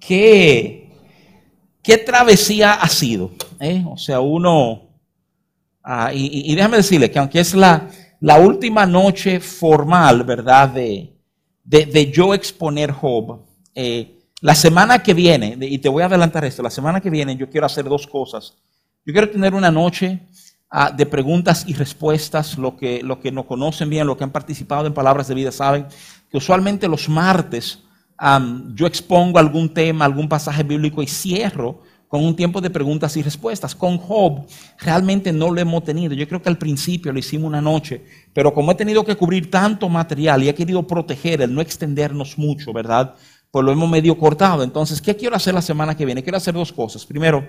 qué, qué travesía ha sido. ¿eh? O sea, uno, ah, y, déjame decirle que aunque es la, la última noche formal, ¿verdad? De, de, yo exponer Job, eh, la semana que viene, y te voy a adelantar esto, la semana que viene yo quiero hacer dos cosas. Yo quiero tener una noche ah, de preguntas y respuestas. Lo que, lo que no conocen bien, lo que han participado en Palabras de Vida, saben que usualmente los martes yo expongo algún tema, algún pasaje bíblico y cierro con un tiempo de preguntas y respuestas. Con Job realmente no lo hemos tenido. Yo creo que al principio lo hicimos una noche, pero como he tenido que cubrir tanto material y he querido proteger el no extendernos mucho, ¿verdad? pues lo hemos medio cortado. Entonces, ¿qué quiero hacer la semana que viene? Quiero hacer dos cosas. Primero,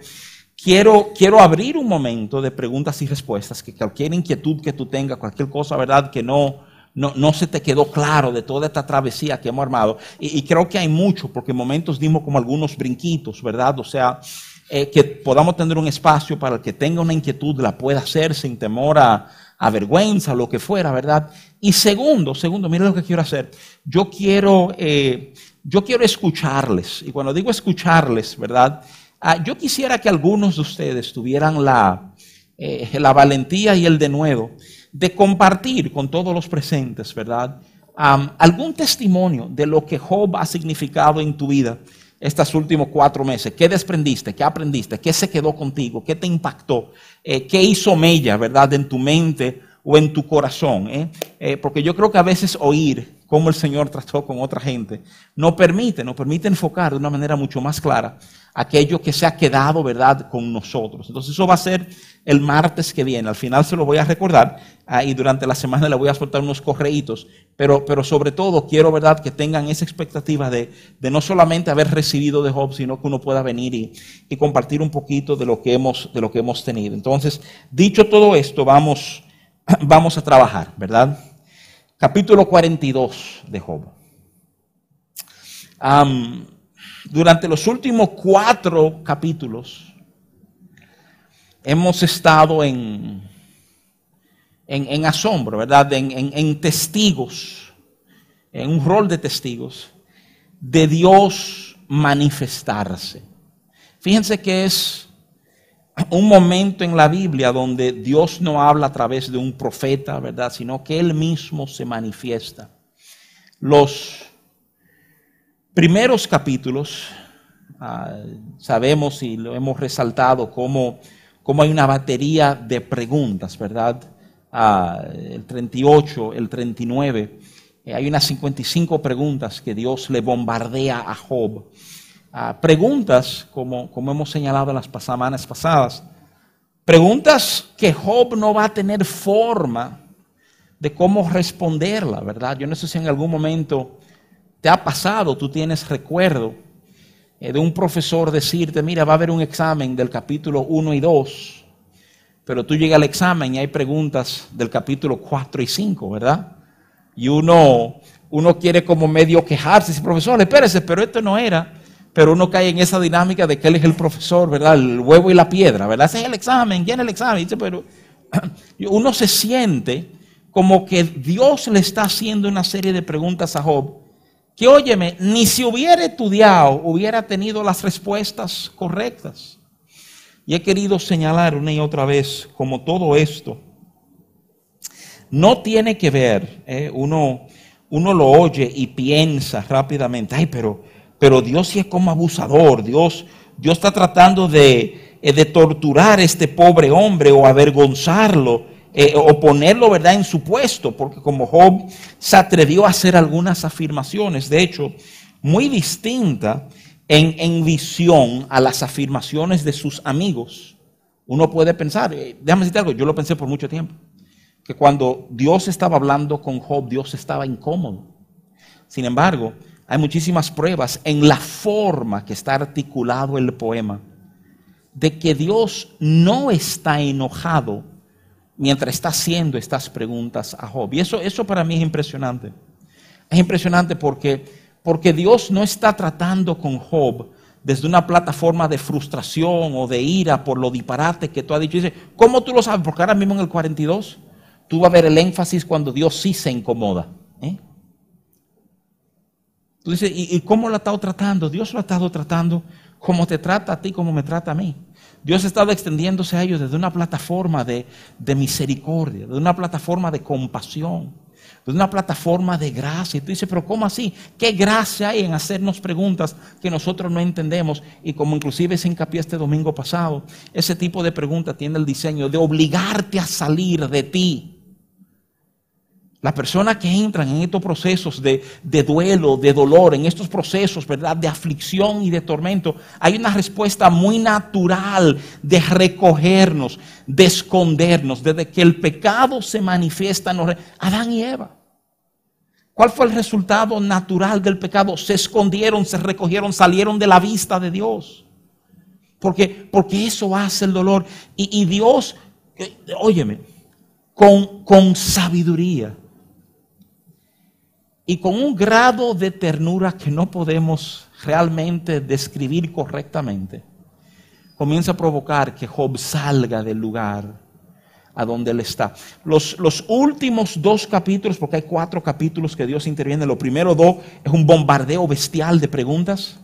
quiero, quiero abrir un momento de preguntas y respuestas, que cualquier inquietud que tú tengas, cualquier cosa, ¿verdad? Que no, no, se te quedó claro de toda esta travesía que hemos armado. Y, creo que hay mucho, porque en momentos dimos como algunos brinquitos, ¿verdad? O sea, eh, que podamos tener un espacio para el que tenga una inquietud, la pueda hacer sin temor a, a vergüenza, lo que fuera, ¿verdad? Y segundo, segundo, mira lo que quiero hacer. Yo quiero... Eh, yo quiero escucharles. Y cuando digo escucharles, ¿verdad? Ah, yo quisiera que algunos de ustedes tuvieran la, eh, la valentía y el denuedo de compartir con todos los presentes, ¿verdad? algún testimonio de lo que Job ha significado en tu vida estos últimos cuatro meses. ¿Qué desprendiste? ¿Qué aprendiste? ¿Qué se quedó contigo? ¿Qué te impactó? Eh, ¿Qué hizo mella, verdad, en tu mente o en tu corazón? Eh? porque yo creo que a veces oír cómo el Señor trató con otra gente, nos permite, nos permite enfocar de una manera mucho más clara aquello que se ha quedado, ¿verdad?, con nosotros. Entonces eso va a ser el martes que viene. Al final se lo voy a recordar ah, y durante la semana le voy a soltar unos correitos, pero, pero sobre todo quiero, ¿verdad?, que tengan esa expectativa de, no solamente haber recibido de Job, sino que uno pueda venir y, y, compartir un poquito de lo que hemos, de lo que hemos tenido. Entonces, dicho todo esto, vamos, vamos a trabajar, ¿verdad? capítulo 42 de Job. durante los últimos cuatro capítulos hemos estado en, en, asombro, ¿verdad? En, en testigos, en un rol de testigos de Dios manifestarse. Fíjense que es un momento en la Biblia donde Dios no habla a través de un profeta, ¿verdad? Sino que Él mismo se manifiesta. Los primeros capítulos, ah, sabemos y lo hemos resaltado como, como, hay una batería de preguntas, ¿verdad? Ah, el 38, el 39, eh, hay unas 55 preguntas que Dios le bombardea a Job preguntas, como, como hemos señalado en las semanas pasadas, preguntas que Job no va a tener forma de cómo responderla, ¿verdad? Yo no sé si en algún momento te ha pasado, tú tienes recuerdo de un profesor decirte, mira, va a haber un examen del capítulo 1 y 2, pero tú llegas al examen y hay preguntas del capítulo 4 y 5, ¿verdad? Y uno, uno quiere como medio quejarse, dice, profesor, espérese, pero esto no era pero uno cae en esa dinámica de que él es el profesor, ¿verdad? El huevo y la piedra, ¿verdad? Ese es el examen, ¿quién es el examen? Dice, pero uno se siente como que Dios le está haciendo una serie de preguntas a Job, que óyeme, ni si hubiera estudiado hubiera tenido las respuestas correctas. Y he querido señalar una y otra vez como todo esto no tiene que ver, ¿eh? uno, uno lo oye y piensa rápidamente, ay, pero pero Dios sí es como abusador, Dios, Dios está tratando de, eh, de torturar a este pobre hombre o avergonzarlo eh, o ponerlo ¿verdad? en su puesto, porque como Job se atrevió a hacer algunas afirmaciones, de hecho, muy distinta en, en visión a las afirmaciones de sus amigos. Uno puede pensar, eh, déjame decirte algo, yo lo pensé por mucho tiempo, que cuando Dios estaba hablando con Job, Dios estaba incómodo. Sin embargo, hay muchísimas pruebas en la forma que está articulado el poema de que Dios no está enojado mientras está haciendo estas preguntas a Job. Y eso, eso para mí es impresionante. Es impresionante porque, porque Dios no está tratando con Job desde una plataforma de frustración o de ira por lo disparate que tú has dicho. Dice, ¿cómo tú lo sabes? Porque ahora mismo en el 42 tú vas a ver el énfasis cuando Dios sí se incomoda. ¿eh? Tú dices, ¿y, ¿y, cómo lo ha estado tratando? Dios lo ha estado tratando como te trata a ti, como me trata a mí. Dios ha estado extendiéndose a ellos desde una plataforma de, de misericordia, de una plataforma de compasión, de una plataforma de gracia. Y tú dices, pero ¿cómo así? ¿Qué gracia hay en hacernos preguntas que nosotros no entendemos? Y como inclusive se hincapié este domingo pasado, ese tipo de pregunta tiene el diseño de obligarte a salir de ti las personas que entran en estos procesos de, duelo, de dolor, en estos procesos, ¿verdad?, de aflicción y de tormento, hay una respuesta muy natural de recogernos, de escondernos, desde que el pecado se manifiesta en Adán y Eva. ¿Cuál fue el resultado natural del pecado? Se escondieron, se recogieron, salieron de la vista de Dios. Porque, porque eso hace el dolor. Y, Dios, eh, óyeme, con, con sabiduría y con un grado de ternura que no podemos realmente describir correctamente, comienza a provocar que Job salga del lugar a donde él está. Los, últimos dos capítulos, porque hay cuatro capítulos que Dios interviene, los primeros dos es un bombardeo bestial de preguntas,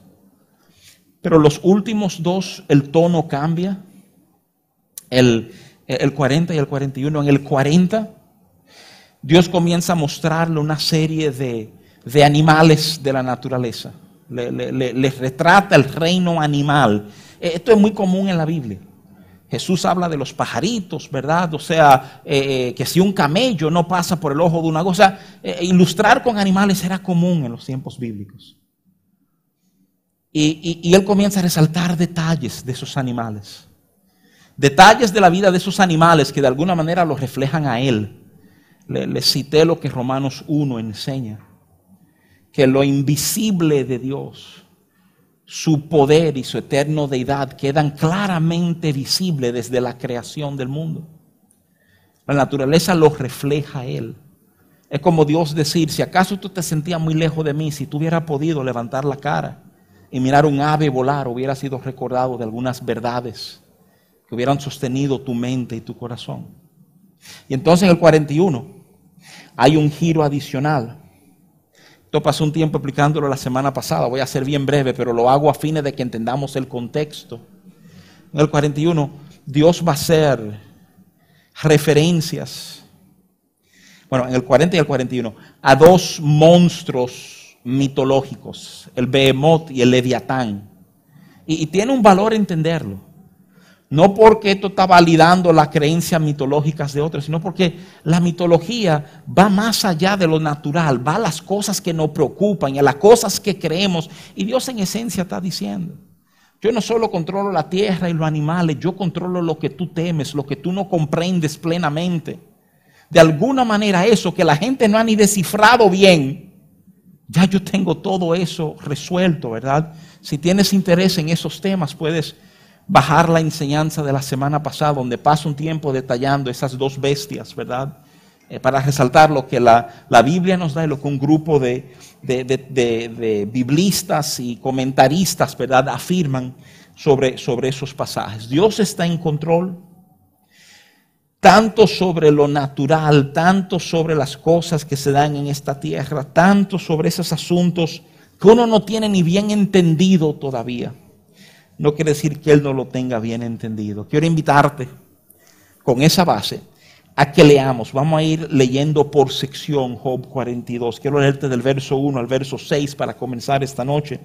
pero los últimos dos el tono cambia, el, el 40 y el 41. En el 40 Dios comienza a mostrarle una serie de, animales de la naturaleza. Les retrata el reino animal. Eh, esto es muy común en la Biblia. Jesús habla de los pajaritos, ¿verdad? O sea, eh, que si un camello no pasa por el ojo de una cosa, eh, ilustrar con animales era común en los tiempos bíblicos. Y, y, él comienza a resaltar detalles de esos animales. Detalles de la vida de esos animales que de alguna manera los reflejan a él le, cité lo que Romanos 1 enseña, que lo invisible de Dios, su poder y su eterno deidad quedan claramente visibles desde la creación del mundo. La naturaleza lo refleja a Él. Es como Dios decir, si acaso tú te sentías muy lejos de mí, si tú hubieras podido levantar la cara y mirar un ave volar, hubiera sido recordado de algunas verdades que hubieran sostenido tu mente y tu corazón. Y entonces en el 41 hay un giro adicional. Esto pasó un tiempo explicándolo la semana pasada, voy a ser bien breve, pero lo hago a fines de que entendamos el contexto. En el 41, Dios va a hacer referencias, bueno, en el 40 y el 41, a dos monstruos mitológicos, el Behemoth y el Leviatán. Y, y tiene un valor entenderlo. No porque esto está validando las creencias mitológicas de otros, sino porque la mitología va más allá de lo natural, va a las cosas que nos preocupan y a las cosas que creemos. Y Dios en esencia está diciendo, yo no solo controlo la tierra y los animales, yo controlo lo que tú temes, lo que tú no comprendes plenamente. De alguna manera eso que la gente no ha ni descifrado bien, ya yo tengo todo eso resuelto, ¿verdad? Si tienes interés en esos temas, puedes bajar la enseñanza de la semana pasada, donde paso un tiempo detallando esas dos bestias, ¿verdad? Eh, para resaltar lo que la, Biblia nos da y lo que un grupo de, de, biblistas y comentaristas, ¿verdad?, afirman sobre, sobre esos pasajes. Dios está en control, tanto sobre lo natural, tanto sobre las cosas que se dan en esta tierra, tanto sobre esos asuntos que uno no tiene ni bien entendido todavía no quiere decir que Él no lo tenga bien entendido. Quiero invitarte con esa base a que leamos. Vamos a ir leyendo por sección Job 42. Quiero leerte del verso 1 al verso 6 para comenzar esta noche.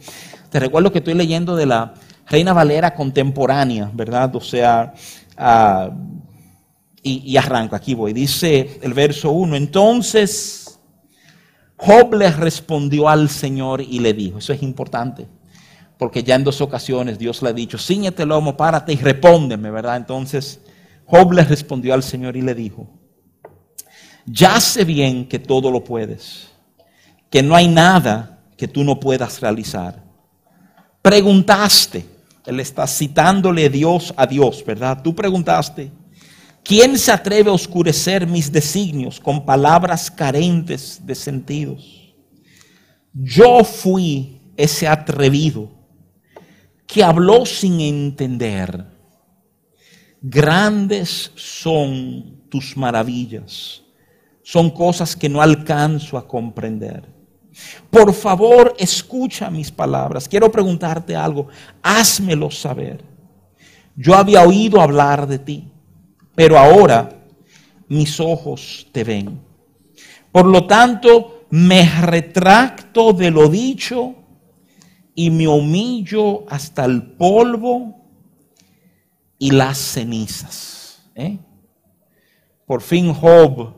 Te recuerdo que estoy leyendo de la Reina Valera contemporánea, ¿verdad? O sea, uh, y, y arranco, aquí voy. Dice el verso 1, entonces Job le respondió al Señor y le dijo, eso es importante porque ya en dos ocasiones Dios le ha dicho, ciñete el lomo, párate y repóndeme, ¿verdad? Entonces Job le respondió al Señor y le dijo, ya sé bien que todo lo puedes, que no hay nada que tú no puedas realizar. Preguntaste, él está citándole Dios a Dios, ¿verdad? Tú preguntaste, ¿quién se atreve a oscurecer mis designios con palabras carentes de sentidos? Yo fui ese atrevido que habló sin entender. Grandes son tus maravillas. Son cosas que no alcanzo a comprender. Por favor, escucha mis palabras. Quiero preguntarte algo. Házmelo saber. Yo había oído hablar de ti, pero ahora mis ojos te ven. Por lo tanto, me retracto de lo dicho y me humillo hasta el polvo y las cenizas. ¿eh? Por fin Job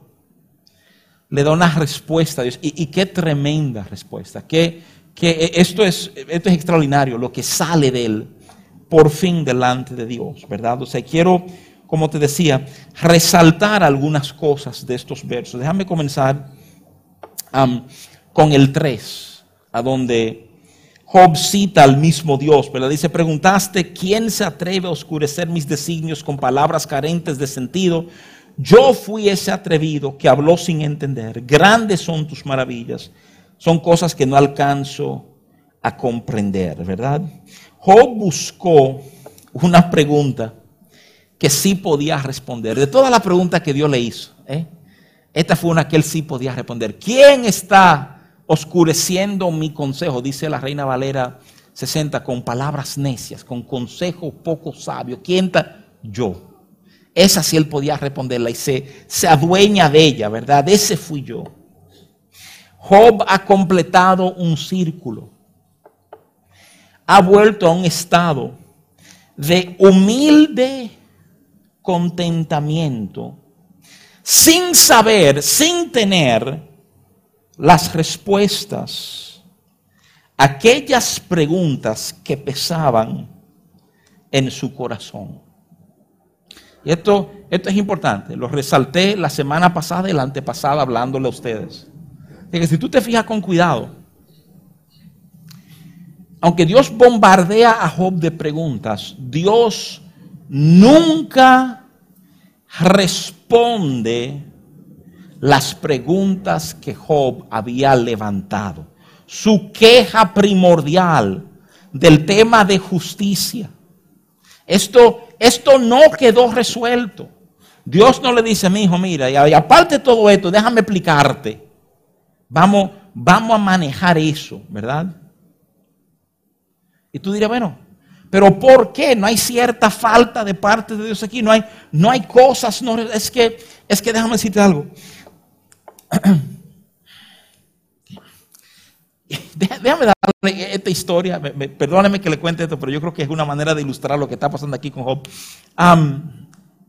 le da una respuesta a Dios. Y, qué tremenda respuesta. Que, esto, es, esto es extraordinario, lo que sale de él por fin delante de Dios, ¿verdad? O sea, quiero, como te decía, resaltar algunas cosas de estos versos. Déjame comenzar con el 3, a donde Job cita al mismo Dios, pero dice, preguntaste, ¿quién se atreve a oscurecer mis designios con palabras carentes de sentido? Yo fui ese atrevido que habló sin entender. Grandes son tus maravillas. Son cosas que no alcanzo a comprender, ¿verdad? Job buscó una pregunta que sí podía responder. De todas las preguntas que Dios le hizo, ¿eh? esta fue una que él sí podía responder. ¿Quién está oscureciendo mi consejo? Dice la reina Valera 60 con palabras necias, con consejo poco sabio. ¿Quién está? Yo. Esa sí él podía responderla y se, se adueña de ella, ¿verdad? Ese fui yo. Job ha completado un círculo. Ha vuelto a un estado de humilde contentamiento, sin saber, sin tener las respuestas aquellas preguntas que pesaban en su corazón. Y esto, esto es importante, lo resalté la semana pasada y la antepasada hablándole a ustedes. que si tú te fijas con cuidado, aunque Dios bombardea a Job de preguntas, Dios nunca responde las preguntas que Job había levantado. Su queja primordial del tema de justicia. Esto esto no quedó resuelto. Dios no le dice a mi hijo, mira, y aparte de todo esto, déjame explicarte. Vamos, vamos a manejar eso, ¿verdad? Y tú dirás, bueno, pero ¿por qué? No hay cierta falta de parte de Dios aquí, no hay, no hay cosas, no, es que, es que déjame decirte algo. Déjame darle esta historia, perdóneme que le cuente esto, pero yo creo que es una manera de ilustrar lo que está pasando aquí con Job.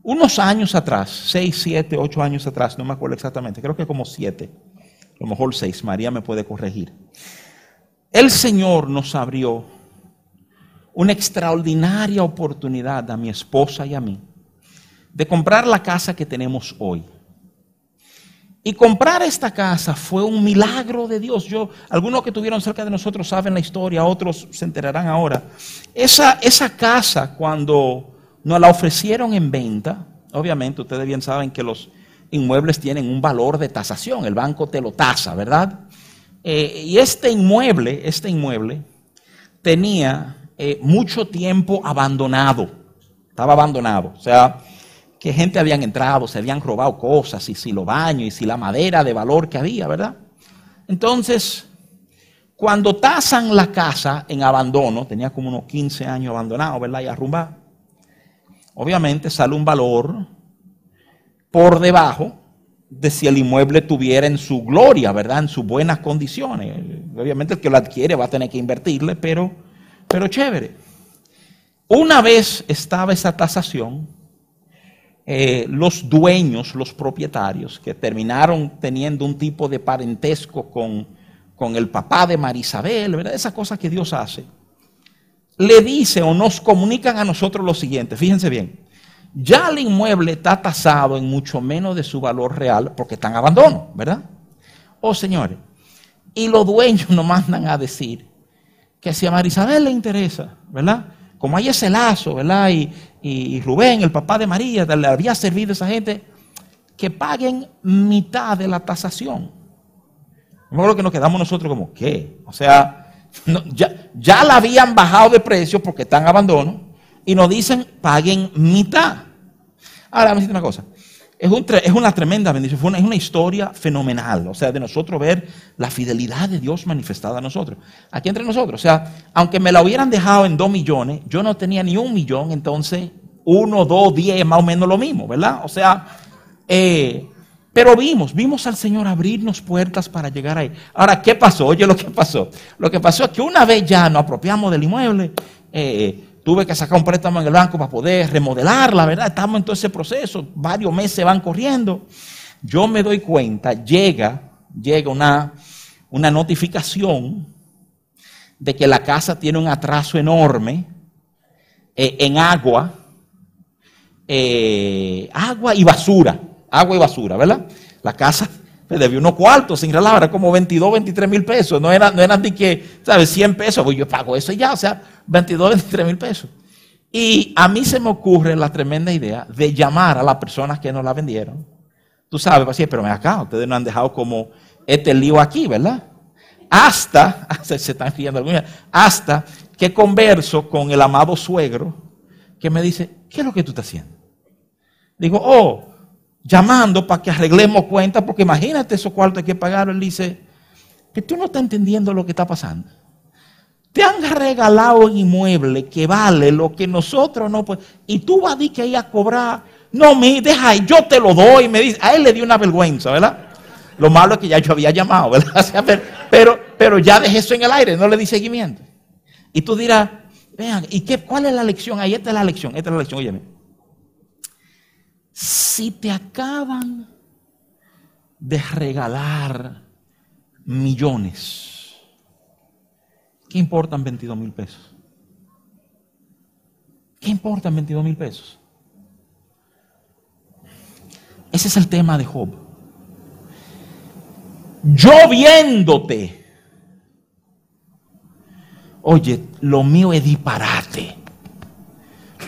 unos años atrás, seis, siete, ocho años atrás, no me acuerdo exactamente, creo que como siete, a lo mejor seis, María me puede corregir. El Señor nos abrió una extraordinaria oportunidad a mi esposa y a mí de comprar la casa que tenemos hoy. Y comprar esta casa fue un milagro de Dios. Yo, algunos que estuvieron cerca de nosotros saben la historia, otros se enterarán ahora. Esa, casa, cuando nos la ofrecieron en venta, obviamente ustedes bien saben que los inmuebles tienen un valor de tasación, el banco te lo tasa, ¿verdad? Eh, y este inmueble, este inmueble, tenía eh, mucho tiempo abandonado, estaba abandonado, o sea, que gente habían entrado, se habían robado cosas, y si lo baños, y si la madera de valor que había, ¿verdad? Entonces, cuando tasan la casa en abandono, tenía como unos 15 años abandonado, ¿verdad? Y arrumbado. Obviamente sale un valor por debajo de si el inmueble tuviera en su gloria, ¿verdad? En sus buenas condiciones. Obviamente el que lo adquiere va a tener que invertirle, pero, pero chévere. Una vez estaba esa tasación, eh, los dueños, los propietarios, que terminaron teniendo un tipo de parentesco con, con el papá de Marisabel, ¿verdad? Esas cosas que Dios hace, le dice o nos comunican a nosotros lo siguiente, fíjense bien, ya el inmueble está tasado en mucho menos de su valor real porque está en abandono, ¿verdad? Oh señores, y los dueños nos mandan a decir que si a Marisabel le interesa, ¿verdad? Como hay ese lazo, ¿verdad? Y, y Rubén, el papá de María, le había servido a esa gente, que paguen mitad de la tasación. lo que nos quedamos nosotros como, ¿qué? O sea, ya, ya la habían bajado de precio porque están en abandono y nos dicen, paguen mitad. Ahora, vamos a decir una cosa. Es, es una tremenda bendición, es una historia fenomenal, o sea, de nosotros ver la fidelidad de Dios manifestada a nosotros, aquí entre nosotros. O sea, aunque me la hubieran dejado en dos millones, yo no tenía ni un millón, entonces uno, dos, diez, más o menos lo mismo, ¿verdad? O sea, eh, pero vimos, vimos al Señor abrirnos puertas para llegar ahí. Ahora, ¿qué pasó? Oye, lo que pasó. Lo que pasó es que una vez ya nos apropiamos del inmueble, eh, tuve que sacar un préstamo en el banco para poder remodelarla, ¿verdad? Estamos en todo ese proceso, varios meses van corriendo. Yo me doy cuenta, llega, llega una, una notificación de que la casa tiene un atraso enorme eh, en agua, eh, agua y basura, agua y basura, ¿verdad? La casa me debió unos cuartos sin relajo, era como 22, 23 mil pesos, no era, no eran de que, ¿sabes? 100 pesos, pues yo pago eso y ya, o sea, 22, 23 mil pesos. Y a mí se me ocurre la tremenda idea de llamar a las personas que nos la vendieron. Tú sabes, pues, pero me acá, ustedes no han dejado como este lío aquí, ¿verdad? Hasta, se, están riendo hasta que converso con el amado suegro que me dice, ¿qué es lo que tú estás haciendo? Digo, oh, llamando para que arreglemos cuentas, porque imagínate esos cuartos hay que pagar. Él dice, que tú no estás entendiendo lo que está pasando. Te han regalado un inmueble que vale lo que nosotros no podemos. Y tú vas a decir que ir a cobrar. No, me deja ahí, yo te lo doy. Me dice, a él le dio una vergüenza, ¿verdad? Lo malo es que ya yo había llamado, ¿verdad? Pero, pero ya dejé eso en el aire, no le di seguimiento. Y tú dirás, vean, ¿y qué, cuál es la lección? Ahí esta es la lección, esta es la lección, óyeme. Si te acaban de regalar millones, ¿Qué importan 22 mil pesos? ¿Qué importan 22 mil pesos? Ese es el tema de Job. Yo viéndote, oye, lo mío es disparate.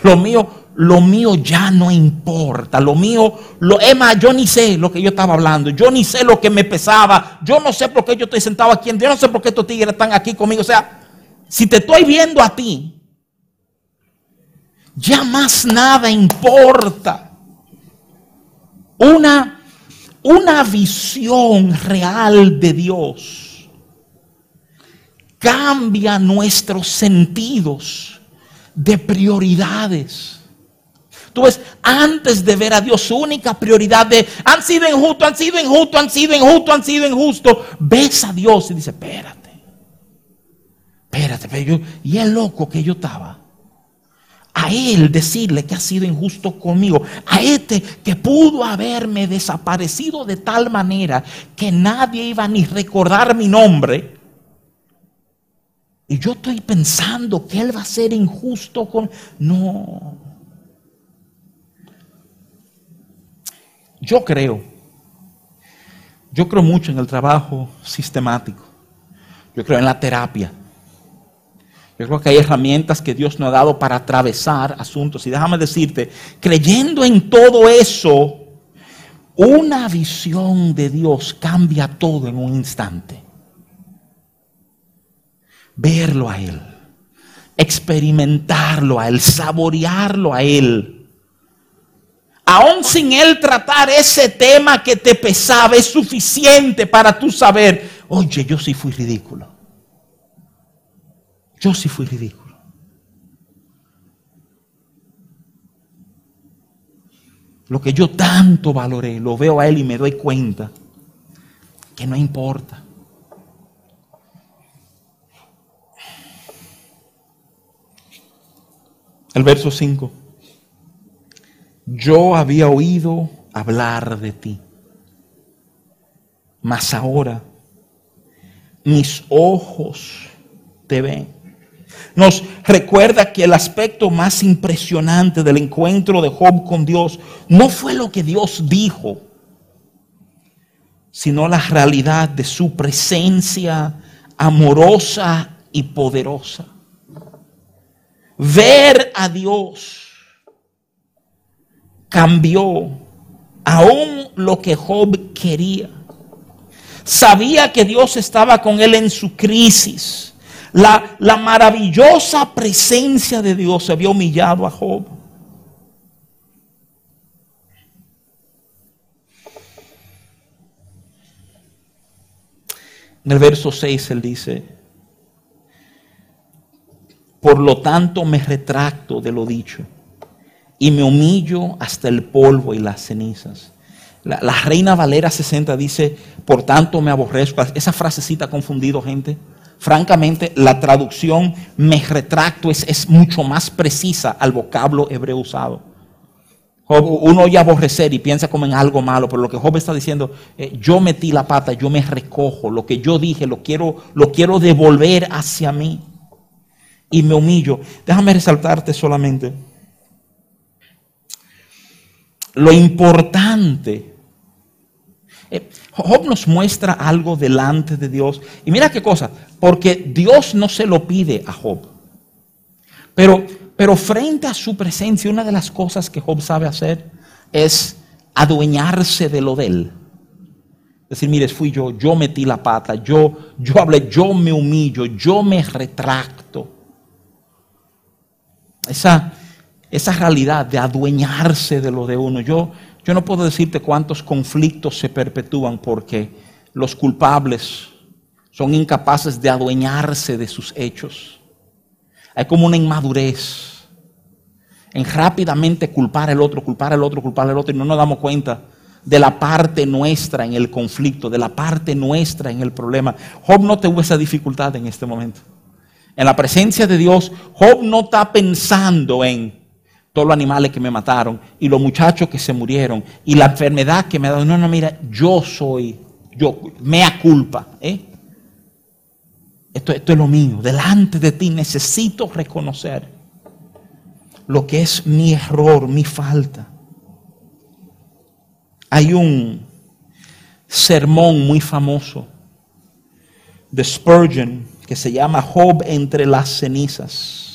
Lo mío, lo mío ya no importa. Lo mío, lo, es yo ni sé lo que yo estaba hablando. Yo ni sé lo que me pesaba. Yo no sé por qué yo estoy sentado aquí. Yo no sé por qué estos tigres están aquí conmigo. O sea, si te estoy viendo a ti, ya más nada importa. Una, una visión real de Dios cambia nuestros sentidos de prioridades. Tú ves, antes de ver a Dios, su única prioridad de han sido injustos, han sido injustos, han sido injustos, han sido injustos. Ves a Dios y dice, espérate espérate, pero yo, y el loco que yo estaba. A él decirle que ha sido injusto conmigo. A este que pudo haberme desaparecido de tal manera que nadie iba ni recordar mi nombre. Y yo estoy pensando que él va a ser injusto con... No. Yo creo. Yo creo mucho en el trabajo sistemático. Yo creo en la terapia. Yo creo que hay herramientas que Dios nos ha dado para atravesar asuntos. Y déjame decirte, creyendo en todo eso, una visión de Dios cambia todo en un instante. Verlo a Él, experimentarlo a Él, saborearlo a Él. Aún sin Él tratar ese tema que te pesaba, es suficiente para tú saber, oye, yo sí fui ridículo. Yo sí fui ridículo. Lo que yo tanto valoré, lo veo a él y me doy cuenta que no importa. El verso 5. Yo había oído hablar de ti, mas ahora mis ojos te ven nos recuerda que el aspecto más impresionante del encuentro de Job con Dios no fue lo que Dios dijo, sino la realidad de su presencia amorosa y poderosa. Ver a Dios cambió aún lo que Job quería. Sabía que Dios estaba con él en su crisis. La, la maravillosa presencia de Dios se había humillado a Job. En el verso 6 él dice, por lo tanto me retracto de lo dicho y me humillo hasta el polvo y las cenizas. La, Reina Valera 60 dice, por tanto me aborrezco. Esa frasecita ha confundido gente. Francamente, la traducción me retracto es, mucho más precisa al vocablo hebreo usado. uno oye aborrecer y piensa como en algo malo, pero lo que Job está diciendo, eh, yo metí la pata, yo me recojo, lo que yo dije lo quiero, lo quiero devolver hacia mí y me humillo. Déjame resaltarte solamente lo importante. Eh, Job nos muestra algo delante de Dios. Y mira qué cosa, porque Dios no se lo pide a Job. Pero, pero frente a su presencia, una de las cosas que Job sabe hacer es adueñarse de lo de él. Decir, mire, fui yo, yo metí la pata, yo, yo hablé, yo me humillo, yo me retracto. Esa, esa realidad de adueñarse de lo de uno. Yo, yo no puedo decirte cuántos conflictos se perpetúan porque los culpables son incapaces de adueñarse de sus hechos. Hay como una inmadurez en rápidamente culpar al otro, culpar al otro, culpar al otro y no nos damos cuenta de la parte nuestra en el conflicto, de la parte nuestra en el problema. Job no tuvo esa dificultad en este momento. En la presencia de Dios, Job no está pensando en todos los animales que me mataron y los muchachos que se murieron y la enfermedad que me ha dado. No, no, mira, yo soy, yo, mea culpa. ¿eh? Esto, esto es lo mío. Delante de ti necesito reconocer lo que es mi error, mi falta. Hay un sermón muy famoso de Spurgeon que se llama Job entre las cenizas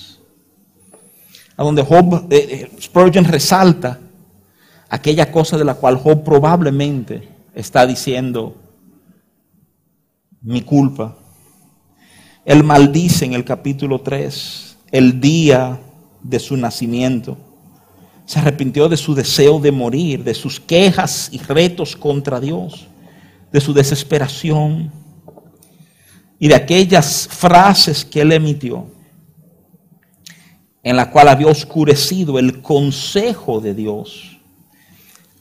a donde Job, eh, eh, Spurgeon resalta aquella cosa de la cual Job probablemente está diciendo mi culpa. Él maldice en el capítulo 3 el día de su nacimiento. Se arrepintió de su deseo de morir, de sus quejas y retos contra Dios, de su desesperación y de aquellas frases que él emitió en la cual había oscurecido el consejo de Dios.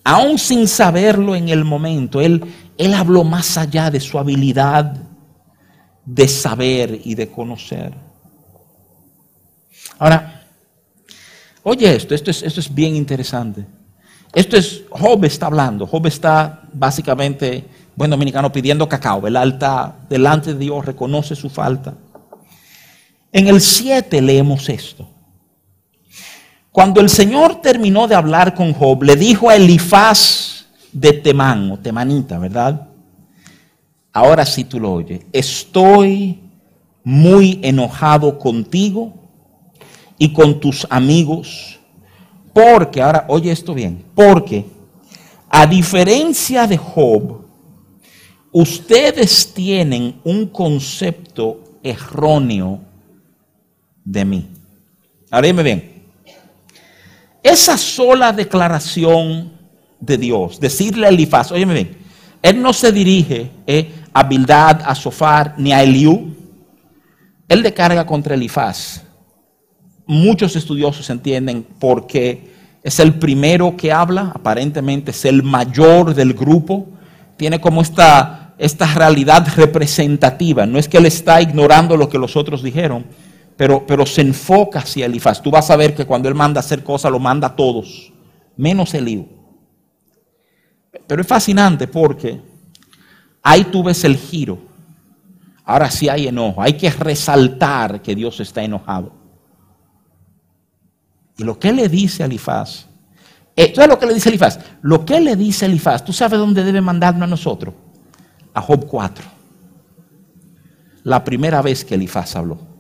Aún sin saberlo en el momento, él, él habló más allá de su habilidad de saber y de conocer. Ahora, oye esto, esto es, esto es bien interesante. Esto es, Job está hablando, Job está básicamente, buen dominicano, pidiendo cacao, el alta delante de Dios, reconoce su falta. En el 7 leemos esto. Cuando el Señor terminó de hablar con Job, le dijo a Elifaz de Temán, o Temanita, ¿verdad? Ahora sí tú lo oyes. Estoy muy enojado contigo y con tus amigos, porque, ahora oye esto bien, porque a diferencia de Job, ustedes tienen un concepto erróneo de mí. Ahora dime bien. Esa sola declaración de Dios, decirle a Elifaz, óyeme bien, él no se dirige eh, a Bildad, a Sofar, ni a Eliú. Él carga contra Elifaz. Muchos estudiosos entienden porque es el primero que habla, aparentemente es el mayor del grupo, tiene como esta, esta realidad representativa. No es que él está ignorando lo que los otros dijeron, pero, se enfoca hacia Elifaz. Tú vas a ver que cuando él manda hacer cosas, lo manda a todos, menos Eliú. Pero es fascinante porque ahí tú ves el giro. Ahora sí hay enojo. Hay que resaltar que Dios está enojado. Y lo que le dice a Elifaz, eh, ¿tú sabes lo que le dice Elifaz? Lo que le dice Elifaz, ¿tú sabes dónde debe mandarnos a nosotros? A Job 4. La primera vez que Elifaz habló.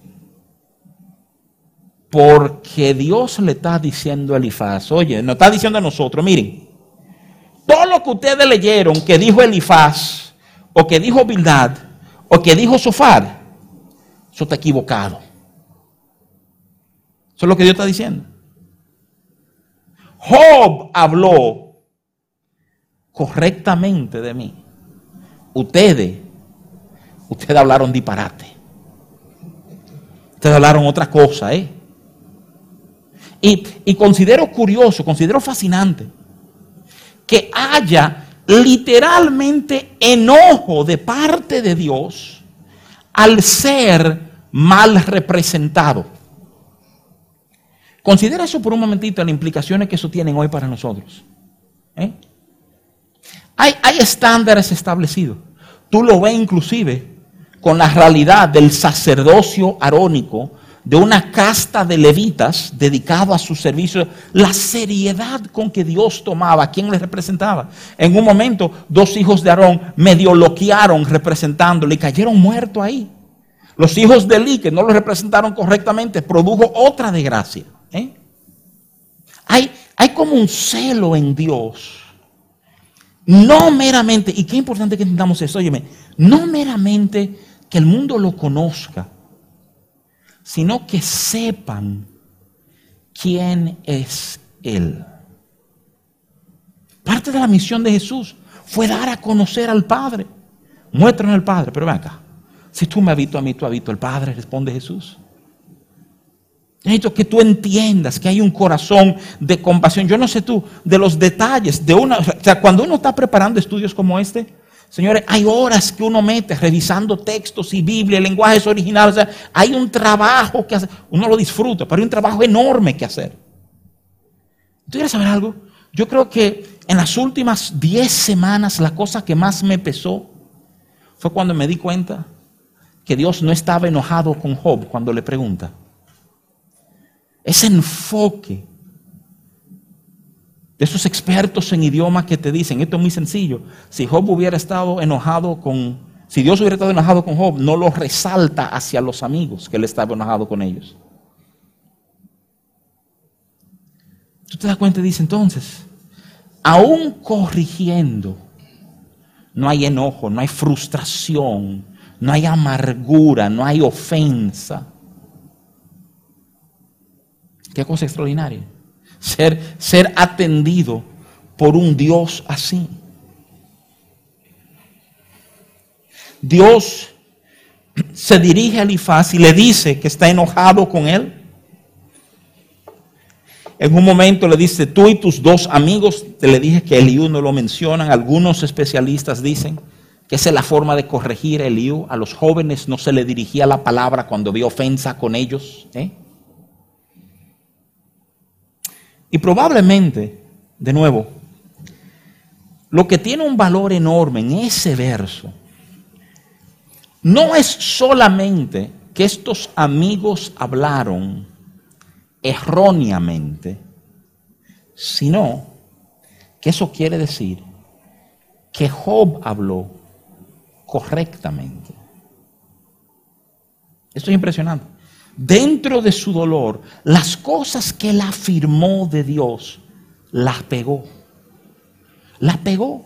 Porque Dios le está diciendo a Elifaz, oye, nos está diciendo a nosotros, miren, todo lo que ustedes leyeron que dijo Elifaz, o que dijo Bildad, o que dijo Sofar, eso está equivocado. Eso es lo que Dios está diciendo. Job habló correctamente de mí. Ustedes ustedes hablaron disparate. Ustedes hablaron otra cosa, ¿eh? Y, considero curioso, considero fascinante que haya literalmente enojo de parte de Dios al ser mal representado. Considera eso por un momentito, las implicaciones que eso tiene hoy para nosotros. ¿eh? Hay, hay estándares establecidos. Tú lo ves inclusive con la realidad del sacerdocio arónico, de una casta de levitas dedicado a su servicio, la seriedad con que Dios tomaba a quien le representaba. En un momento, dos hijos de Aarón medio loquearon representándole y cayeron muertos ahí. Los hijos de Eli, que no lo representaron correctamente, produjo otra desgracia. ¿eh? Hay, hay como un celo en Dios. No meramente, y qué importante que entendamos eso, óyeme, no meramente que el mundo lo conozca, sino que sepan quién es Él. Parte de la misión de Jesús fue dar a conocer al Padre. Muéstranos al Padre, pero ven acá. Si tú me has visto a mí, tú has visto al Padre, responde Jesús. Necesito que tú entiendas que hay un corazón de compasión. Yo no sé tú, de los detalles de una. O sea, cuando uno está preparando estudios como este, señores, hay horas que uno mete revisando textos y Biblia, lenguajes originales. O sea, hay un trabajo que hacer. Uno lo disfruta, pero hay un trabajo enorme que hacer. ¿Tú quieres saber algo? Yo creo que en las últimas 10 semanas la cosa que más me pesó fue cuando me di cuenta que Dios no estaba enojado con Job cuando le pregunta. Ese enfoque de esos expertos en idioma que te dicen, esto es muy sencillo, si Job hubiera estado enojado con, si Dios hubiera estado enojado con Job, no lo resalta hacia los amigos que él estaba enojado con ellos. Tú te das cuenta y dice entonces, aún corrigiendo, no hay enojo, no hay frustración, no hay amargura, no hay ofensa. Qué cosa extraordinaria. Ser, ser atendido por un Dios así. Dios se dirige a Elifaz y le dice que está enojado con él. En un momento le dice, tú y tus dos amigos, te le dije que Eliú no lo mencionan, algunos especialistas dicen que esa es la forma de corregir a Eliú. A los jóvenes no se le dirigía la palabra cuando había ofensa con ellos. ¿eh? Y probablemente, de nuevo, lo que tiene un valor enorme en ese verso no es solamente que estos amigos hablaron erróneamente, sino que eso quiere decir que Job habló correctamente. Esto es impresionante dentro de su dolor, las cosas que él afirmó de Dios, las pegó. Las pegó.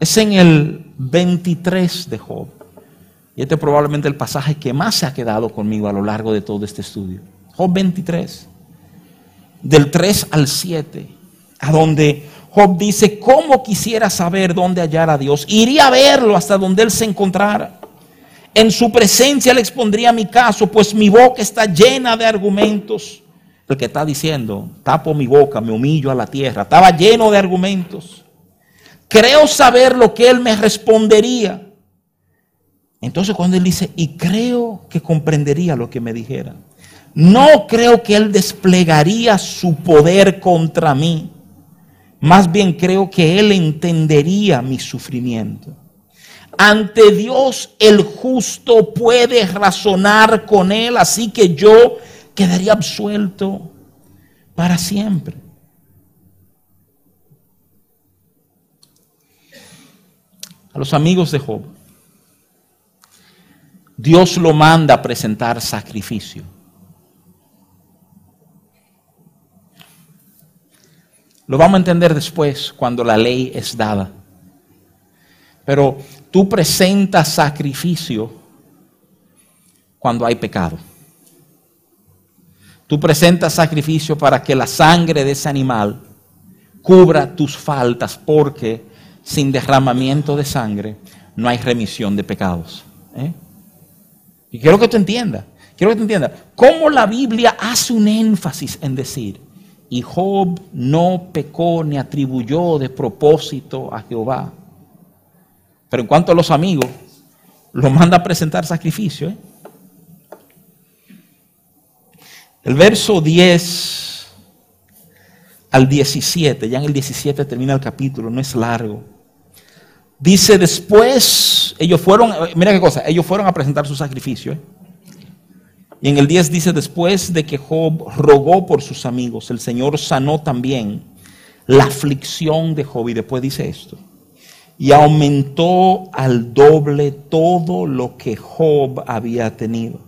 Es en el 23 de Job. Y este es probablemente el pasaje que más se ha quedado conmigo a lo largo de todo este estudio. Job 23, del 3 al 7, a donde Job dice, ¿cómo quisiera saber dónde hallar a Dios? Iría a verlo hasta donde Él se encontrara. En su presencia le expondría mi caso, pues mi boca está llena de argumentos. El que está diciendo, tapo mi boca, me humillo a la tierra, estaba lleno de argumentos. Creo saber lo que él me respondería. Entonces cuando él dice, y creo que comprendería lo que me dijera, no creo que él desplegaría su poder contra mí. Más bien creo que él entendería mi sufrimiento. Ante Dios el justo puede razonar con él, así que yo quedaría absuelto para siempre. A los amigos de Job, Dios lo manda a presentar sacrificio. Lo vamos a entender después cuando la ley es dada. Pero tú presentas sacrificio cuando hay pecado. Tú presentas sacrificio para que la sangre de ese animal cubra tus faltas, porque sin derramamiento de sangre no hay remisión de pecados. ¿eh? Y quiero que tú entiendas, quiero que tú entiendas, cómo la Biblia hace un énfasis en decir, y Job no pecó ni atribuyó de propósito a Jehová. Pero en cuanto a los amigos, los manda a presentar sacrificio. ¿eh? El verso 10 al 17, ya en el 17 termina el capítulo, no es largo. Dice después, ellos fueron, mira qué cosa, ellos fueron a presentar su sacrificio. ¿eh? Y en el 10 dice, después de que Job rogó por sus amigos, el Señor sanó también la aflicción de Job. Y después dice esto, y aumentó al doble todo lo que Job había tenido.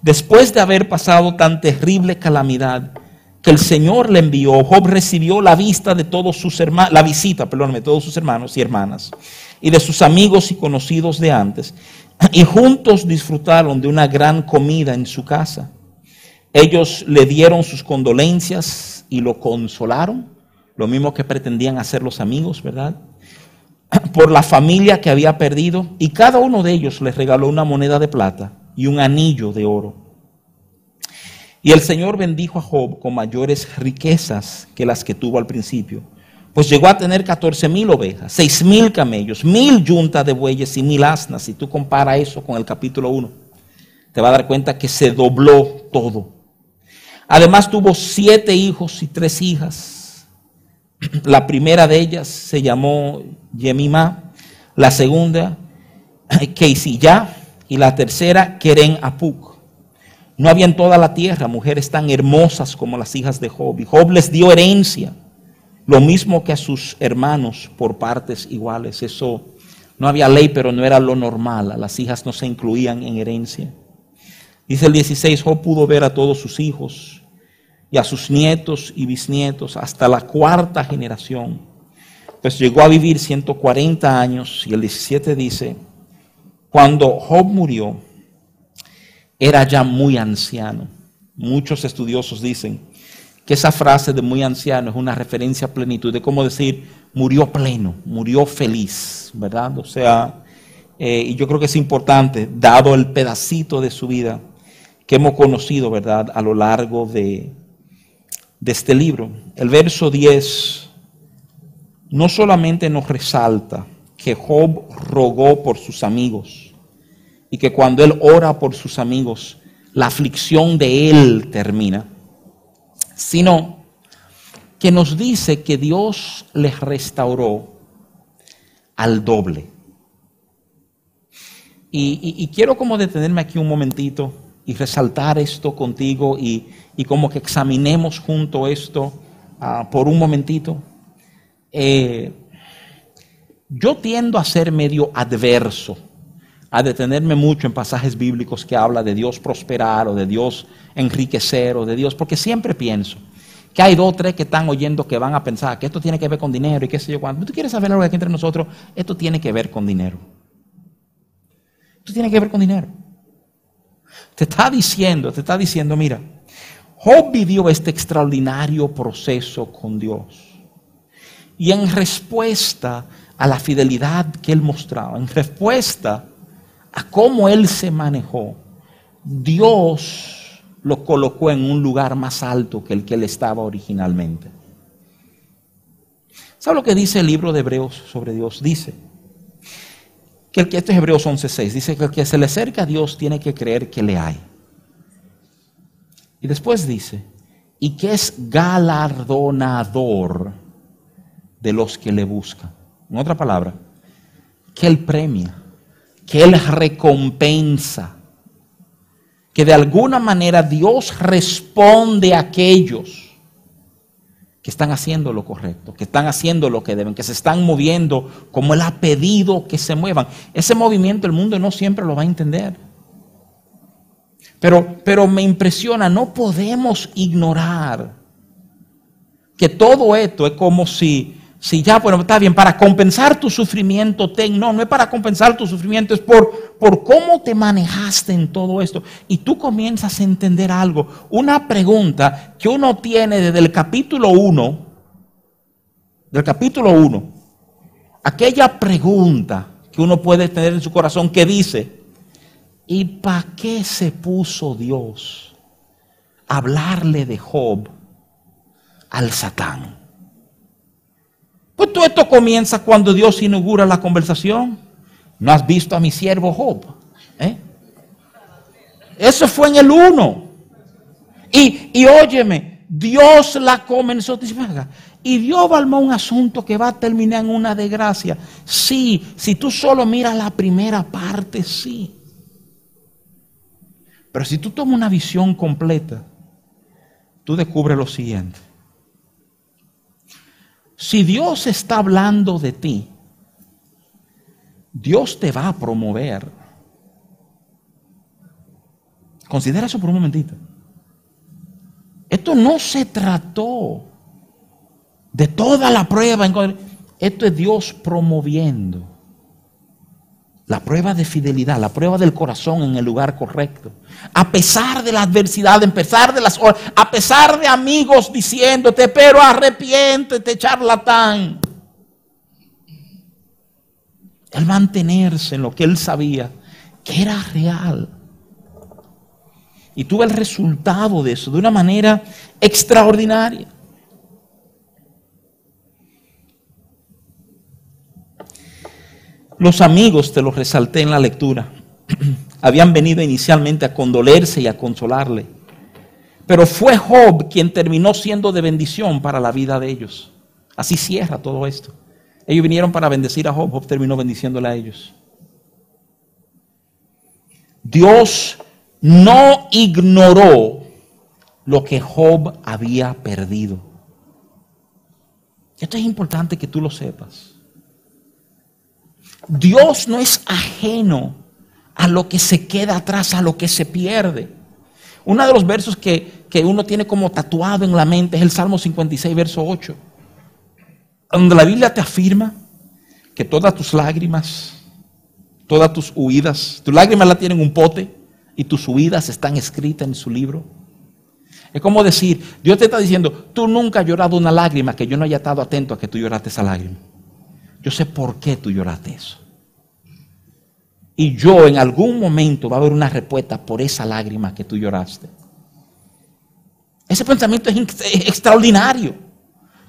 Después de haber pasado tan terrible calamidad que el Señor le envió, Job recibió la vista de todos sus hermanos, la visita, perdóname, de todos sus hermanos y hermanas y de sus amigos y conocidos de antes, y juntos disfrutaron de una gran comida en su casa. Ellos le dieron sus condolencias y lo consolaron, lo mismo que pretendían hacer los amigos, ¿verdad? Por la familia que había perdido, y cada uno de ellos les regaló una moneda de plata y un anillo de oro. Y el Señor bendijo a Job con mayores riquezas que las que tuvo al principio pues llegó a tener 14 mil ovejas, 6 mil camellos, mil yuntas de bueyes y mil asnas. Si tú comparas eso con el capítulo 1, te va a dar cuenta que se dobló todo. Además tuvo siete hijos y tres hijas. La primera de ellas se llamó Yemima, la segunda Keisiyah y la tercera Keren Apuk. No había en toda la tierra mujeres tan hermosas como las hijas de Job. Y Job les dio herencia lo mismo que a sus hermanos por partes iguales. Eso no había ley, pero no era lo normal. las hijas no se incluían en herencia. Dice el 16, Job pudo ver a todos sus hijos y a sus nietos y bisnietos hasta la cuarta generación. Pues llegó a vivir 140 años y el 17 dice, cuando Job murió, era ya muy anciano. Muchos estudiosos dicen que esa frase de muy anciano es una referencia a plenitud, de cómo decir, murió pleno, murió feliz, ¿verdad? O sea, eh, y yo creo que es importante, dado el pedacito de su vida que hemos conocido, ¿verdad?, a lo largo de, de este libro. El verso 10 no solamente nos resalta que Job rogó por sus amigos y que cuando él ora por sus amigos, la aflicción de él termina sino que nos dice que Dios les restauró al doble. Y, quiero como detenerme aquí un momentito y resaltar esto contigo y, como que examinemos junto esto ah, por un momentito. Eh, yo tiendo a ser medio adverso, a detenerme mucho en pasajes bíblicos que habla de Dios prosperar o de Dios enriquecer o de Dios, porque siempre pienso que hay dos o tres que están oyendo que van a pensar que esto tiene que ver con dinero y qué sé yo cuando. ¿Tú quieres saber algo aquí entre nosotros? Esto tiene que ver con dinero. Esto tiene que ver con dinero. Te está diciendo, te está diciendo, mira, Job vivió este extraordinario proceso con Dios. Y en respuesta a la fidelidad que él mostraba, en respuesta a cómo él se manejó, Dios lo colocó en un lugar más alto que el que él estaba originalmente. ¿Sabe lo que dice el libro de Hebreos sobre Dios? Dice que el que este es Hebreos 11:6 dice que el que se le acerca a Dios tiene que creer que le hay. Y después dice, y que es galardonador de los que le buscan. En otra palabra, que él premia, que él recompensa que de alguna manera Dios responde a aquellos que están haciendo lo correcto, que están haciendo lo que deben, que se están moviendo como Él ha pedido que se muevan. Ese movimiento el mundo no siempre lo va a entender. Pero, pero me impresiona, no podemos ignorar que todo esto es como si si ya, bueno, está bien, para compensar tu sufrimiento, no, no es para compensar tu sufrimiento, es por, por cómo te manejaste en todo esto. Y tú comienzas a entender algo. Una pregunta que uno tiene desde el capítulo 1, del capítulo 1, aquella pregunta que uno puede tener en su corazón que dice, ¿y para qué se puso Dios a hablarle de Job al Satán? Pues todo esto comienza cuando Dios inaugura la conversación. ¿No has visto a mi siervo Job? ¿Eh? Eso fue en el uno. Y, y óyeme, Dios la comenzó. Y Dios va un asunto que va a terminar en una desgracia. Sí, si tú solo miras la primera parte, sí. Pero si tú tomas una visión completa, tú descubres lo siguiente. Si Dios está hablando de ti, Dios te va a promover. Considera eso por un momentito. Esto no se trató de toda la prueba. Esto es Dios promoviendo la prueba de fidelidad, la prueba del corazón en el lugar correcto. A pesar de la adversidad, a pesar de las a pesar de amigos diciéndote, pero arrepiéntete, charlatán. El mantenerse en lo que él sabía que era real. Y tuve el resultado de eso de una manera extraordinaria. Los amigos, te los resalté en la lectura, habían venido inicialmente a condolerse y a consolarle. Pero fue Job quien terminó siendo de bendición para la vida de ellos. Así cierra todo esto. Ellos vinieron para bendecir a Job, Job terminó bendiciéndole a ellos. Dios no ignoró lo que Job había perdido. Esto es importante que tú lo sepas. Dios no es ajeno a lo que se queda atrás, a lo que se pierde. Uno de los versos que, uno tiene como tatuado en la mente es el Salmo 56, verso 8, donde la Biblia te afirma que todas tus lágrimas, todas tus huidas, tus lágrimas la tienen un pote y tus huidas están escritas en su libro. Es como decir, Dios te está diciendo, tú nunca has llorado una lágrima que yo no haya estado atento a que tú lloraste esa lágrima. Yo sé por qué tú lloraste eso. Y yo en algún momento va a haber una respuesta por esa lágrima que tú lloraste. Ese pensamiento es extraordinario.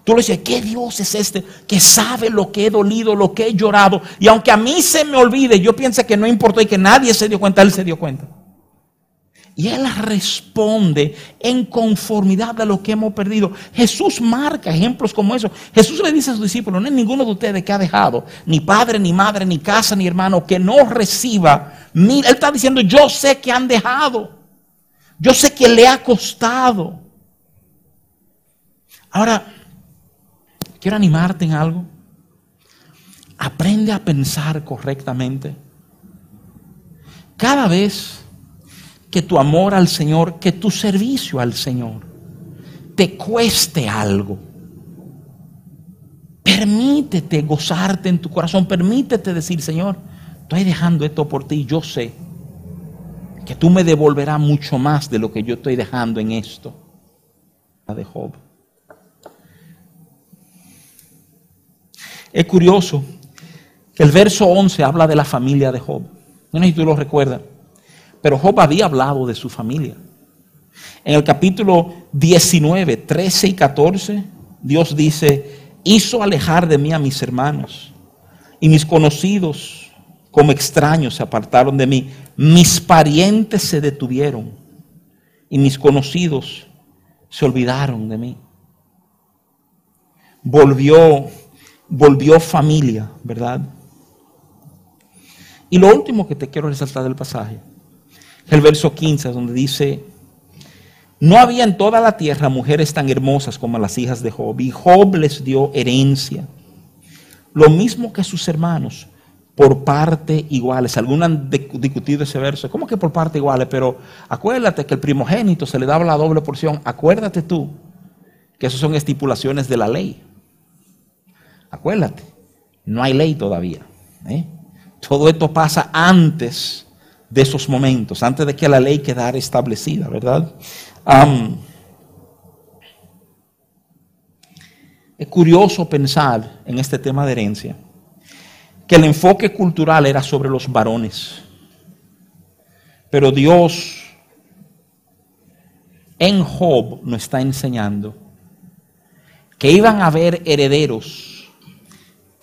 Tú le dices, ¿qué Dios es este que sabe lo que he dolido, lo que he llorado? Y aunque a mí se me olvide, yo pienso que no importa y que nadie se dio cuenta, Él se dio cuenta. Y Él responde en conformidad a lo que hemos perdido. Jesús marca ejemplos como eso. Jesús le dice a sus discípulos, no hay ninguno de ustedes que ha dejado ni padre, ni madre, ni casa, ni hermano, que no reciba. Él está diciendo, yo sé que han dejado. Yo sé que le ha costado. Ahora, quiero animarte en algo. Aprende a pensar correctamente. Cada vez que tu amor al Señor, que tu servicio al Señor te cueste algo. Permítete gozarte en tu corazón, permítete decir, Señor, estoy dejando esto por ti, yo sé que tú me devolverás mucho más de lo que yo estoy dejando en esto. de Job. Es curioso que el verso 11 habla de la familia de Job. No sé si tú lo recuerdas. Pero Job había hablado de su familia. En el capítulo 19, 13 y 14, Dios dice, hizo alejar de mí a mis hermanos y mis conocidos como extraños se apartaron de mí. Mis parientes se detuvieron y mis conocidos se olvidaron de mí. Volvió, volvió familia, ¿verdad? Y lo último que te quiero resaltar del pasaje el verso 15, donde dice, no había en toda la tierra mujeres tan hermosas como las hijas de Job, y Job les dio herencia, lo mismo que sus hermanos, por parte iguales. Algunos han discutido ese verso, ¿cómo que por parte iguales? Pero acuérdate que el primogénito se le daba la doble porción. Acuérdate tú que esas son estipulaciones de la ley. Acuérdate, no hay ley todavía. ¿eh? Todo esto pasa antes de esos momentos, antes de que la ley quedara establecida, ¿verdad? es curioso pensar en este tema de herencia, que el enfoque cultural era sobre los varones. Pero Dios en Job nos está enseñando que iban a haber herederos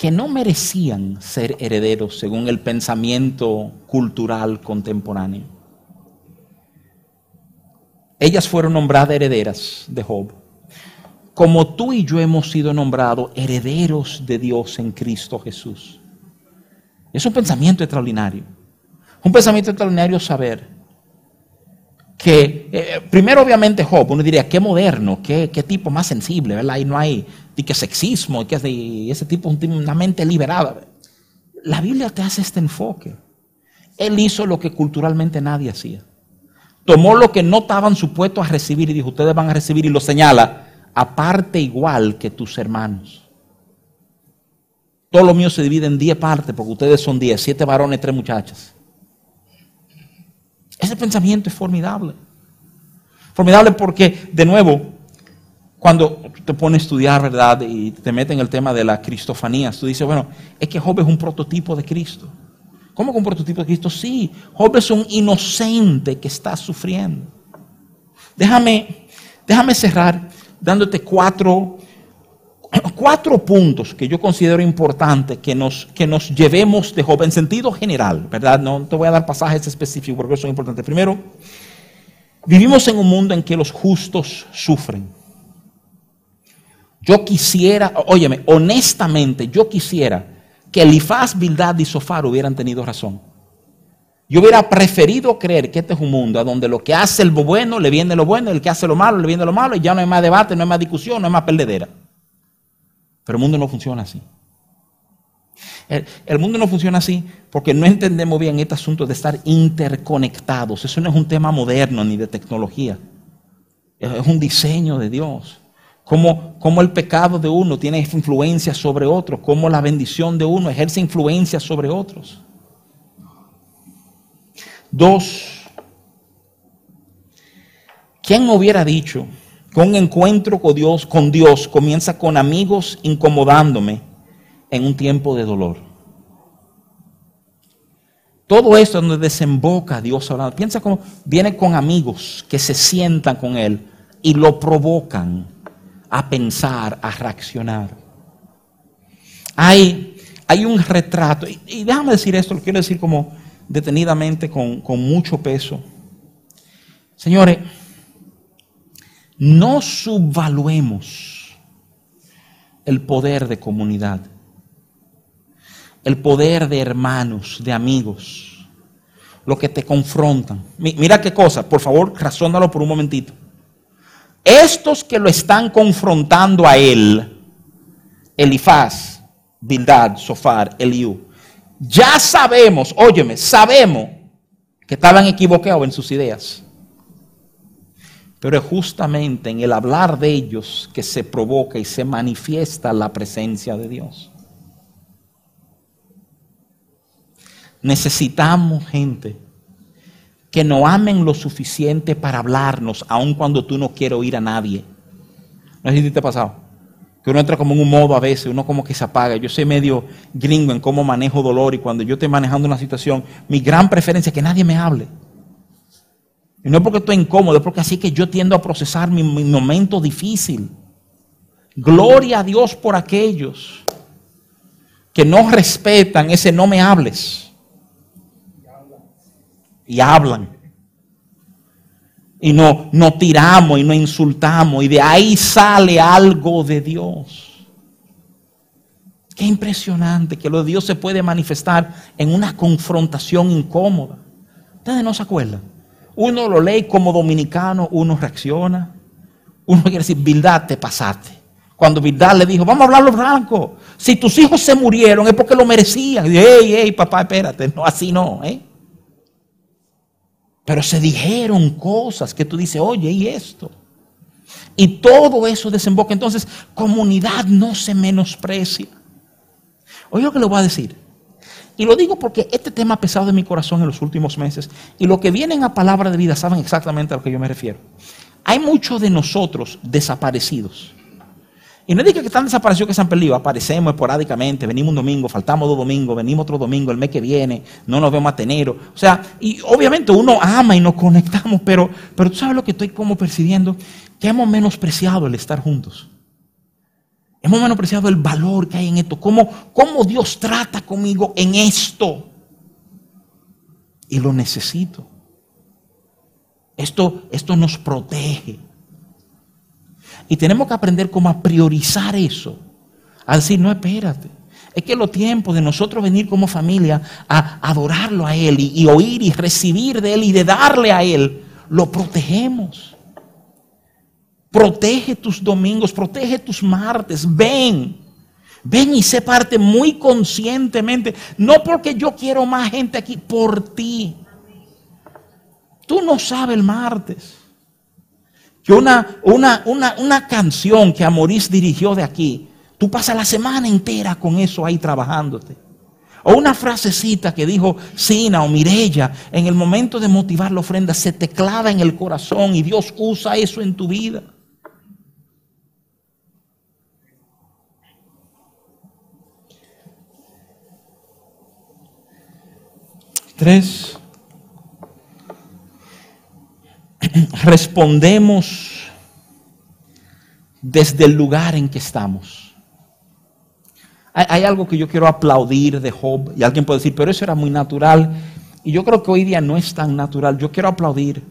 que no merecían ser herederos según el pensamiento cultural contemporáneo. Ellas fueron nombradas herederas de Job, como tú y yo hemos sido nombrados herederos de Dios en Cristo Jesús. Es un pensamiento extraordinario. Un pensamiento extraordinario saber que, eh, primero obviamente Job, uno diría, qué moderno, qué, tipo más sensible, ¿verdad? Y no hay de que sexismo, que de, ese tipo, una mente liberada. La Biblia te hace este enfoque. Él hizo lo que culturalmente nadie hacía. Tomó lo que no estaban supuestos a recibir y dijo, ustedes van a recibir y lo señala, aparte igual que tus hermanos. Todo lo mío se divide en 10 partes porque ustedes son 10, 7 varones, 3 muchachas. Ese pensamiento es formidable. Formidable porque, de nuevo, cuando te pones a estudiar, ¿verdad? Y te meten en el tema de la cristofanía, tú dices, bueno, es que Job es un prototipo de Cristo. ¿Cómo que un prototipo de Cristo? Sí, Job es un inocente que está sufriendo. Déjame, déjame cerrar dándote cuatro cuatro puntos que yo considero importantes que nos, que nos llevemos de Job en sentido general, ¿verdad? No te voy a dar pasajes específicos porque son importantes. Primero, vivimos en un mundo en que los justos sufren. Yo quisiera, óyeme, honestamente, yo quisiera que Elifaz, Bildad y Sofar hubieran tenido razón. Yo hubiera preferido creer que este es un mundo donde lo que hace el bueno le viene lo bueno, el que hace lo malo le viene lo malo, y ya no hay más debate, no hay más discusión, no hay más perdedera. Pero el mundo no funciona así. El, mundo no funciona así porque no entendemos bien este asunto de estar interconectados. Eso no es un tema moderno ni de tecnología. Es un diseño de Dios. Cómo, el pecado de uno tiene influencia sobre otros. Cómo la bendición de uno ejerce influencia sobre otros. Dos. ¿Quién hubiera dicho un encuentro con Dios, con Dios comienza con amigos incomodándome en un tiempo de dolor. Todo esto donde desemboca Dios hablando. Piensa cómo viene con amigos que se sientan con Él y lo provocan a pensar, a reaccionar. Hay, hay un retrato, y, déjame decir esto, lo quiero decir como detenidamente, con, con mucho peso. Señores, no subvaluemos el poder de comunidad, el poder de hermanos, de amigos, lo que te confrontan. Mira qué cosa, por favor, razónalo por un momentito. Estos que lo están confrontando a él, Elifaz, Bildad, Sofar, Eliú, ya sabemos, óyeme, sabemos que estaban equivocados en sus ideas. Pero es justamente en el hablar de ellos que se provoca y se manifiesta la presencia de Dios. Necesitamos gente que no amen lo suficiente para hablarnos, aun cuando tú no quieres oír a nadie. No sé si te ha pasado. Que uno entra como en un modo a veces, uno como que se apaga. Yo soy medio gringo en cómo manejo dolor y cuando yo estoy manejando una situación, mi gran preferencia es que nadie me hable. Y no porque estoy incómodo, es porque así que yo tiendo a procesar mi, momento difícil. Gloria a Dios por aquellos que no respetan ese no me hables. Y hablan. Y no, no tiramos y no insultamos. Y de ahí sale algo de Dios. Qué impresionante que lo de Dios se puede manifestar en una confrontación incómoda. Ustedes no se acuerdan. Uno lo lee como dominicano, uno reacciona. Uno quiere decir, Bildad, te pasaste. Cuando Bildad le dijo, vamos a hablar los blancos. Si tus hijos se murieron es porque lo merecían. Y ey, ey, papá, espérate. No, así no. ¿eh? Pero se dijeron cosas que tú dices, oye, ¿y esto? Y todo eso desemboca. Entonces, comunidad no se menosprecia. Oye lo que le voy a decir. Y lo digo porque este tema ha pesado de mi corazón en los últimos meses. Y lo que vienen a palabra de vida saben exactamente a lo que yo me refiero. Hay muchos de nosotros desaparecidos. Y no diga que están desaparecidos que se han perdido. Aparecemos esporádicamente, venimos un domingo, faltamos dos domingos, venimos otro domingo, el mes que viene, no nos vemos a tener. O sea, y obviamente uno ama y nos conectamos, pero, pero tú sabes lo que estoy como percibiendo, que hemos menospreciado el estar juntos. Hemos menospreciado el valor que hay en esto, cómo, cómo Dios trata conmigo en esto. Y lo necesito. Esto, esto nos protege. Y tenemos que aprender cómo a priorizar eso. A decir, no, espérate. Es que los tiempos de nosotros venir como familia a adorarlo a Él y, y, oír y recibir de Él y de darle a Él, lo protegemos. Protege tus domingos, protege tus martes. Ven, ven y sé parte muy conscientemente. No porque yo quiero más gente aquí, por ti. Tú no sabes el martes que una, una, una, una canción que Amorís dirigió de aquí, tú pasas la semana entera con eso ahí trabajándote. O una frasecita que dijo Sina o Mirella en el momento de motivar la ofrenda se te clava en el corazón y Dios usa eso en tu vida. Tres. respondemos desde el lugar en que estamos. Hay, algo que yo quiero aplaudir de Job y alguien puede decir, pero eso era muy natural. Y yo creo que hoy día no es tan natural. Yo quiero aplaudir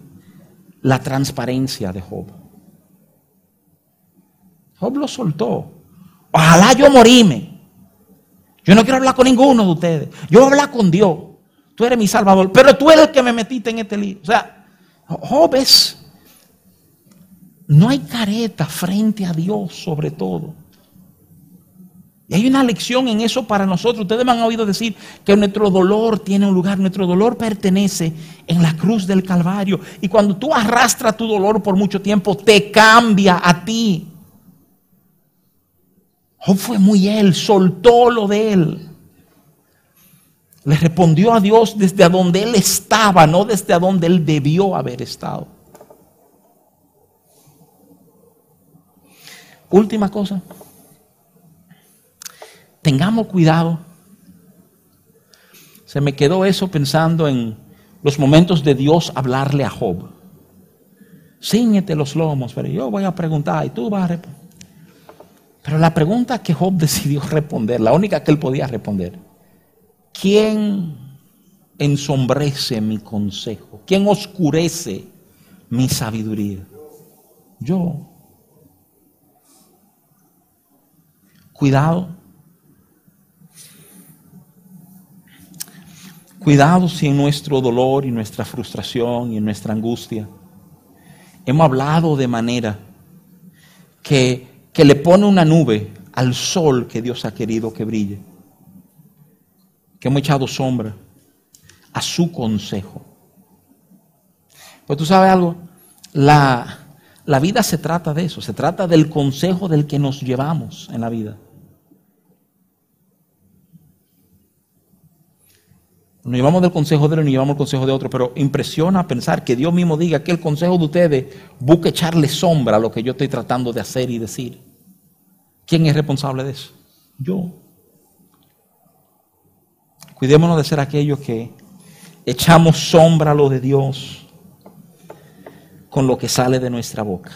la transparencia de Job. Job lo soltó. Ojalá yo moríme. Yo no quiero hablar con ninguno de ustedes. Yo voy a hablar con Dios. Tú eres mi salvador. Pero tú eres el que me metiste en este lío. O sea, Job no hay careta frente a Dios sobre todo. Y hay una lección en eso para nosotros. Ustedes me han oído decir que nuestro dolor tiene un lugar, nuestro dolor pertenece en la cruz del Calvario. Y cuando tú arrastras tu dolor por mucho tiempo, te cambia a ti. Job fue muy él, soltó lo de él. Le respondió a Dios desde donde él estaba, no desde donde él debió haber estado. Última cosa. Tengamos cuidado. Se me quedó eso pensando en los momentos de Dios hablarle a Job. Cíñete los lomos, pero yo voy a preguntar y tú vas a responder. Pero la pregunta que Job decidió responder, la única que él podía responder, ¿quién ensombrece mi consejo? ¿Quién oscurece mi sabiduría? Yo. Cuidado. Cuidado si en nuestro dolor y nuestra frustración y en nuestra angustia hemos hablado de manera que, que le pone una nube al sol que Dios ha querido que brille. Que hemos echado sombra a su consejo. Pues tú sabes algo, la, la vida se trata de eso, se trata del consejo del que nos llevamos en la vida. Nos llevamos del consejo de uno y nos llevamos el consejo de otro, pero impresiona pensar que Dios mismo diga que el consejo de ustedes busque echarle sombra a lo que yo estoy tratando de hacer y decir. ¿Quién es responsable de eso? Yo. Cuidémonos de ser aquellos que echamos sombra a lo de Dios con lo que sale de nuestra boca.